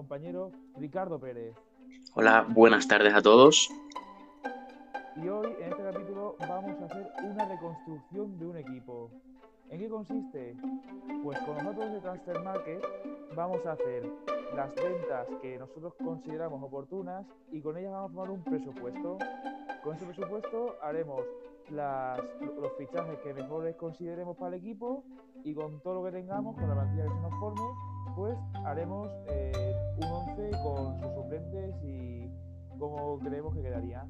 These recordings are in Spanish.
compañero Ricardo Pérez. Hola, buenas tardes a todos. Y hoy en este capítulo vamos a hacer una reconstrucción de un equipo. ¿En qué consiste? Pues con los datos de Transfer Market vamos a hacer las ventas que nosotros consideramos oportunas y con ellas vamos a formar un presupuesto. Con ese presupuesto haremos las, los fichajes que mejores consideremos para el equipo y con todo lo que tengamos, con la plantilla que se nos forme, pues haremos eh, un 11 con sus suplentes y cómo creemos que quedaría.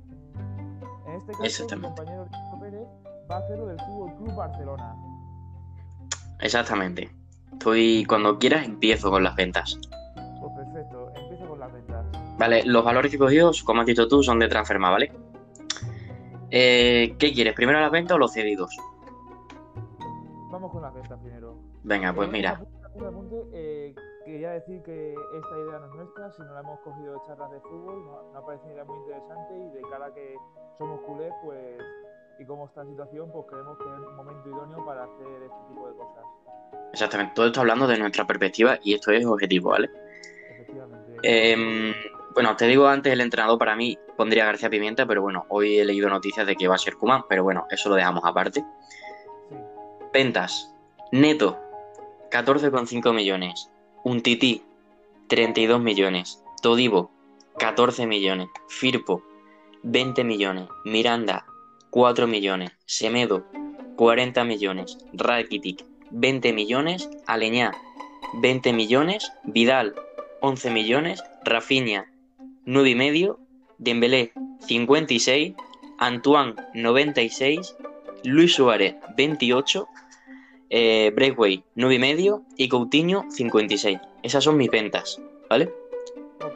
En este caso, mi compañero Ricardo Pérez va a hacerlo del Fútbol Club Barcelona. Exactamente. Estoy, cuando quieras, empiezo con las ventas. Pues perfecto, empiezo con las ventas. Vale, los valores que he cogido, como has dicho tú, son de Transferma, ¿vale? Eh, ¿Qué quieres? ¿Primero las ventas o los cedidos? Vamos con las ventas primero. Venga, pues Eh, mira. apunte, eh, quería decir que esta idea no es nuestra, sino la hemos cogido de charlas de fútbol, nos, ha parecido una idea muy interesante y de cara a que somos culés, pues, y cómo está la situación, pues creemos que es un momento idóneo para hacer este tipo de cosas. Exactamente. Todo esto hablando de nuestra perspectiva y esto es objetivo, ¿vale? Efectivamente. Em, bueno, te digo antes, el entrenador para mí pondría García Pimienta, pero bueno, hoy he leído noticias de que va a ser Kuman, pero bueno, eso lo dejamos aparte. Sí. Ventas. Neto, 14,5 millones. Un Tití, 32 millones. Todivo, 14 millones. Firpo, 20 millones. Miranda, 4 millones. Semedo, 40 millones. Rakitic, 20 millones. Aleñá, 20 millones. Vidal, 11 millones. Rafinha, 9 y medio. Dembélé, 56. Antoine, 96. Luis Suárez, 28 eh, Breakway 9 y medio y Coutinho 56. Esas son mis ventas, ¿vale? Ok.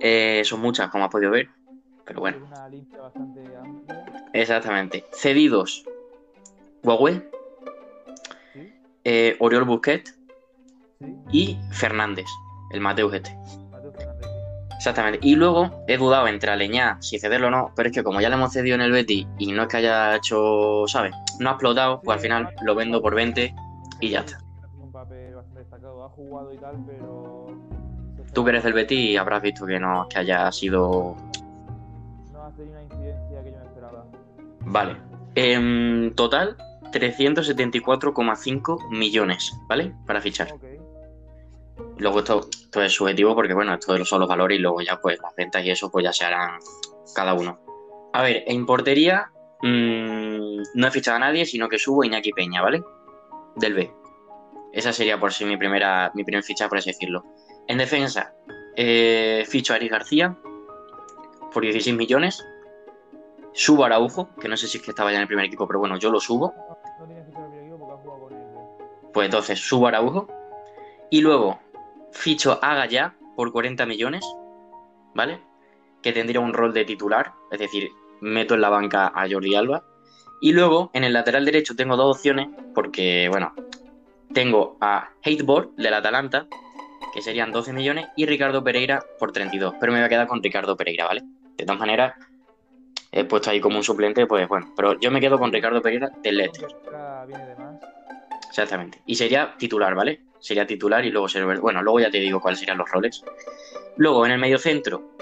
Eh, son muchas, como has podido ver, pero bueno, Es una lista bastante amplia. exactamente. Cedidos, Huawei, Sí, eh, Oriol Busquets sí. y Fernández, el Mateus este. Mateo Fernández. Exactamente. Y luego he dudado entre Aleñá, si cederlo o no, pero es que como ya le hemos cedido en el Betis y no es que haya hecho, ¿sabes? No ha explotado, pues al final lo vendo por 20 y ya está. Tiene un papel bastante destacado, ha jugado y tal, pero. se Tú que eres del Betis habrás visto que no, que haya sido No ha tenido una incidencia que yo me esperaba. Vale. En total, 374,5 millones, ¿vale? Para fichar. Luego esto, esto es subjetivo porque, bueno, esto son los valores y luego ya, pues, las ventas y eso, pues ya se harán cada uno. A ver, en portería mm, no he fichado a nadie, sino que subo a Iñaki Peña, ¿vale? Del B. Esa sería por sí mi primera, mi primer ficha, por así decirlo. En defensa, eh, ficho a Eric García por 16 millones. Subo a Araujo, que no sé si es que estaba ya en el primer equipo, pero bueno, yo lo subo. Pues entonces subo Araujo. Y luego ficho a Gallá por 40 millones, ¿vale? Que tendría un rol de titular, es decir, meto en la banca a Jordi Alba. Y luego en el lateral derecho tengo dos opciones, porque, bueno, tengo a Hateboard del Atalanta, que serían 12 millones, y Ricardo Pereira por 32. Pero me voy a quedar con Ricardo Pereira, ¿vale? De todas maneras, he puesto ahí como un suplente, pues bueno, pero yo me quedo con Ricardo Pereira del Leicester. Exactamente. Y sería titular, ¿vale? Sería titular y luego ser... Bueno, luego ya te digo cuáles serían los roles. Luego, en el medio centro,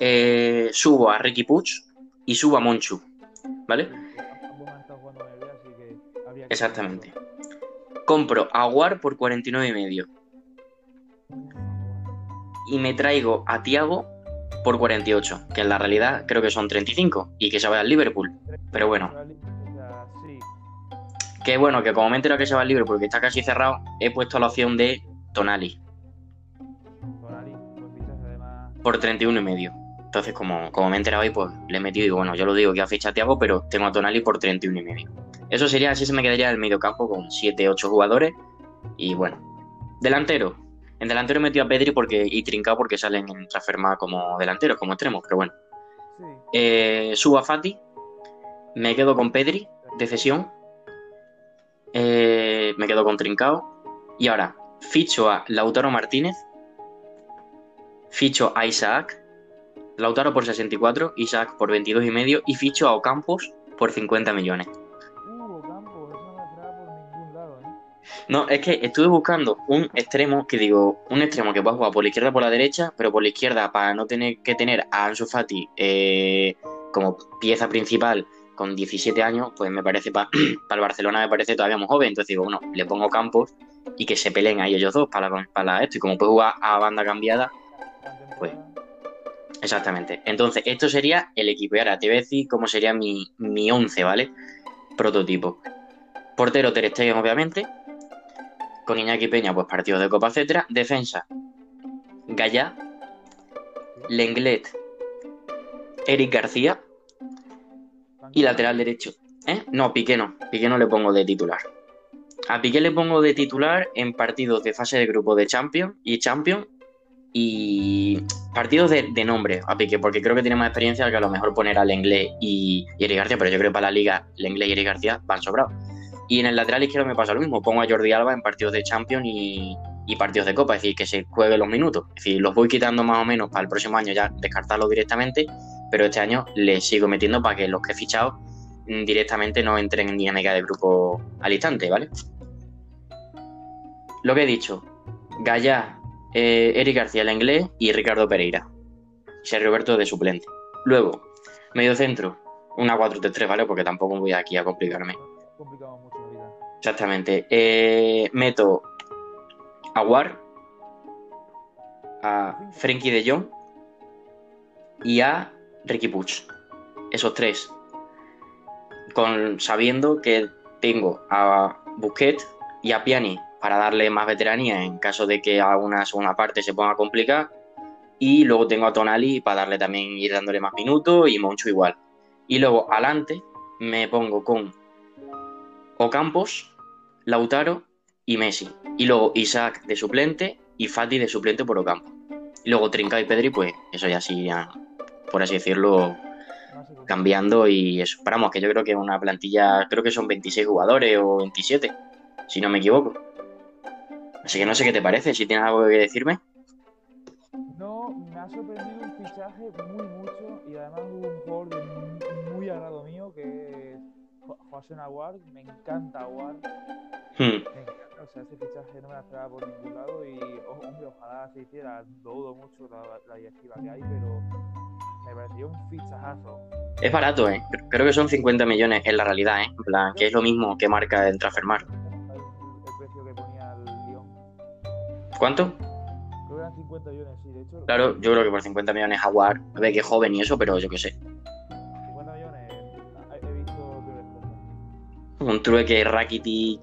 eh, subo a Ricky Puch y subo a Monchu, ¿vale? Habría que. Exactamente. Compro a War por 49 y medio y me traigo a Tiago por 48, que en la realidad creo que son 35 y que se vaya al Liverpool. Pero bueno, que bueno, que como me he enterado que se va al Liverpool, que está casi cerrado, he puesto la opción de Tonali. Por 31 y medio. Entonces, como, como me he enterado hoy, pues le he metido y digo, bueno, yo lo digo que ha fichado a Thiago, pero tengo a Tonali por 31 y medio. Eso sería, así se me quedaría el medio campo con 7, 8 jugadores. Y bueno, delantero. En delantero metido a Pedri porque, y Trincao porque salen en Transferma como delanteros, como extremos, pero bueno. Sí. Eh, subo a Fati, me quedo con Pedri de cesión, eh, me quedo con Trincao y ahora ficho a Lautaro Martínez, ficho a Isaac, Lautaro por 64, Isaac por 22 y medio y ficho a Ocampos por 50 millones. No es que estuve buscando un extremo que digo, un extremo que pueda jugar por la izquierda o por la derecha, pero por la izquierda para no tener que tener a Ansu Fati eh, como pieza principal con 17 años, pues me parece para el Barcelona me parece todavía muy joven. Entonces digo, bueno, le pongo campos y que se peleen ahí ellos dos para, para esto. Y como puede jugar a banda cambiada, pues exactamente. Entonces, esto sería el equipo. Y ahora te voy a decir cómo sería mi, mi 11, ¿vale? Prototipo. Portero Ter Stegen, obviamente. Con Iñaki Peña, pues partidos de Copa, etcétera. Defensa. Gallá. Lenglet. Eric García. Y lateral derecho. ¿Eh? No, Piqué no. Piqué no le pongo de titular. A Piqué le pongo de titular en partidos de fase de grupo de Champions y Champions y partidos de, nombre a Piqué, porque creo que tiene más experiencia que a lo mejor poner al Inglés y, Eric García, pero yo creo que para la liga el Inglés y Eric García van sobrados. Y en el lateral izquierdo me pasa lo mismo, pongo a Jordi Alba en partidos de Champions y, partidos de Copa, es decir, que se juegue los minutos. Es decir, los voy quitando más o menos para el próximo año ya descartarlos directamente, pero este año les sigo metiendo para que los que he fichado mm, directamente no entren en dinámica de grupo al instante, ¿vale? Lo que he dicho, Gaya, eh, Eric García, la inglés y Ricardo Pereira. Sergio Roberto de suplente. Luego, medio centro, una 4-3-3, ¿vale? Porque tampoco voy aquí a complicarme. Complicamos mucho. Exactamente. Eh, meto a War, a Frenkie de Jong y a Ricky Puch. Esos tres. Con, sabiendo que tengo a Busquets y a Piani para darle más veteranía en caso de que a una segunda parte se ponga a complicar. Y luego tengo a Tonali para darle también, ir dándole más minutos y Moncho igual. Y luego adelante me pongo con Ocampos, Lautaro y Messi. Y luego Isaac de suplente y Fati de suplente por Ocampo. Y luego Trinca y Pedri, pues eso ya sí, por así decirlo, cambiando y eso. Esperamos que yo creo que una plantilla, creo que son 26 jugadores o 27, si no me equivoco. Así que no sé qué te parece, si tienes algo que decirme. No, me ha sorprendido un fichaje muy mucho y además un jugador de muy agrado mío que es José Nahuar. Me encanta Aguar. Hmm. Me encanta, o sea, ese fichaje no me la esperaba por ningún lado y, oh, hombre, ojalá se hiciera. Dudo mucho la, la directiva que hay, pero me pareció un fichajazo. Es barato, ¿eh? Creo que son 50 millones en la realidad, ¿eh? En plan, que es lo mismo que marca en Transfermarkt. El, el precio que ponía el Lyon. ¿Cuánto? Creo que eran 50 millones, sí, de hecho. Claro, yo creo que por 50 millones Aguar, a ver que es joven y eso, pero yo qué sé. Un trueque Rakitic,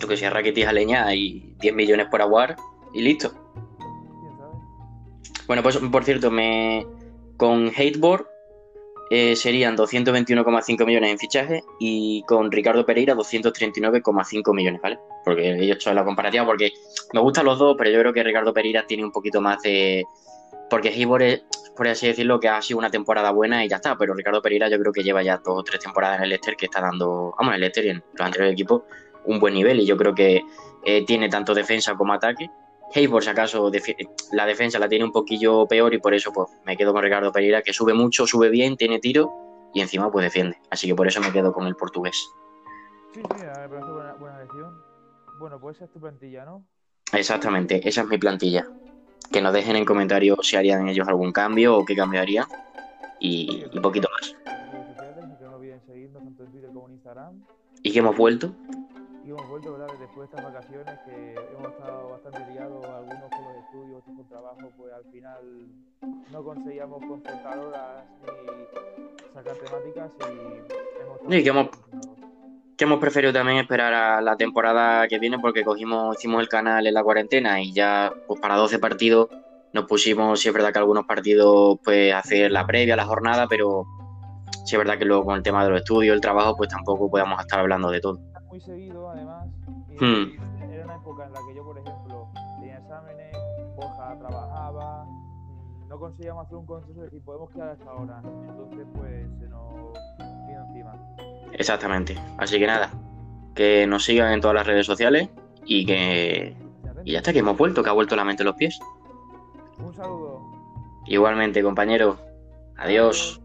yo que sé, Rakitic a leña y 10 millones por Aguar y listo. Bueno, pues por cierto, me con Hateboard eh, serían 221,5 millones en fichaje y con Ricardo Pereira 239,5 millones, ¿vale? Porque he hecho la comparativa porque me gustan los dos, pero yo creo que Ricardo Pereira tiene un poquito más de... Porque Hateboard es, por así decirlo, que ha sido una temporada buena y ya está, pero Ricardo Pereira yo creo que lleva ya dos o tres temporadas en el Leicester que está dando, vamos, en el Leicester y en los anteriores equipos, un buen nivel y yo creo que eh, tiene tanto defensa como ataque. Hayward, si acaso, la defensa la tiene un poquillo peor y por eso pues me quedo con Ricardo Pereira, que sube mucho, sube bien, tiene tiro y encima pues defiende. Así que por eso me quedo con el portugués. Sí, sí, me parece buena, buena elección. Bueno, pues esa es tu plantilla, ¿no? Exactamente, esa es mi plantilla. Que nos dejen en comentarios si harían ellos algún cambio o qué cambiarían y, y poquito más. Y que no olviden seguirnos tanto en Twitter como en Instagram. ¿Y que hemos vuelto? Y hemos vuelto, ¿verdad? Después de estas vacaciones que hemos estado bastante liados, algunos con los estudios, otros con trabajo, pues al final no conseguíamos concentrar horas ni sacar temáticas y hemos Y que hemos-. Que hemos preferido también esperar a la temporada que viene porque cogimos, hicimos el canal en la cuarentena y ya pues para 12 partidos nos pusimos, sí es verdad que algunos partidos pues hacer la previa, la jornada, pero sí es verdad que luego con el tema de los estudios, el trabajo, pues tampoco podíamos estar hablando de todo. muy seguido además y Hmm. era una época en la que yo por ejemplo tenía exámenes Borja trabajaba mm, no conseguíamos hacer un consenso de decir podemos quedar hasta ahora entonces pues se nos Exactamente. Así que nada, que nos sigan en todas las redes sociales y que... Y ya está, que hemos vuelto, que ha vuelto la mente a los pies. un saludo Igualmente, compañero. Adiós.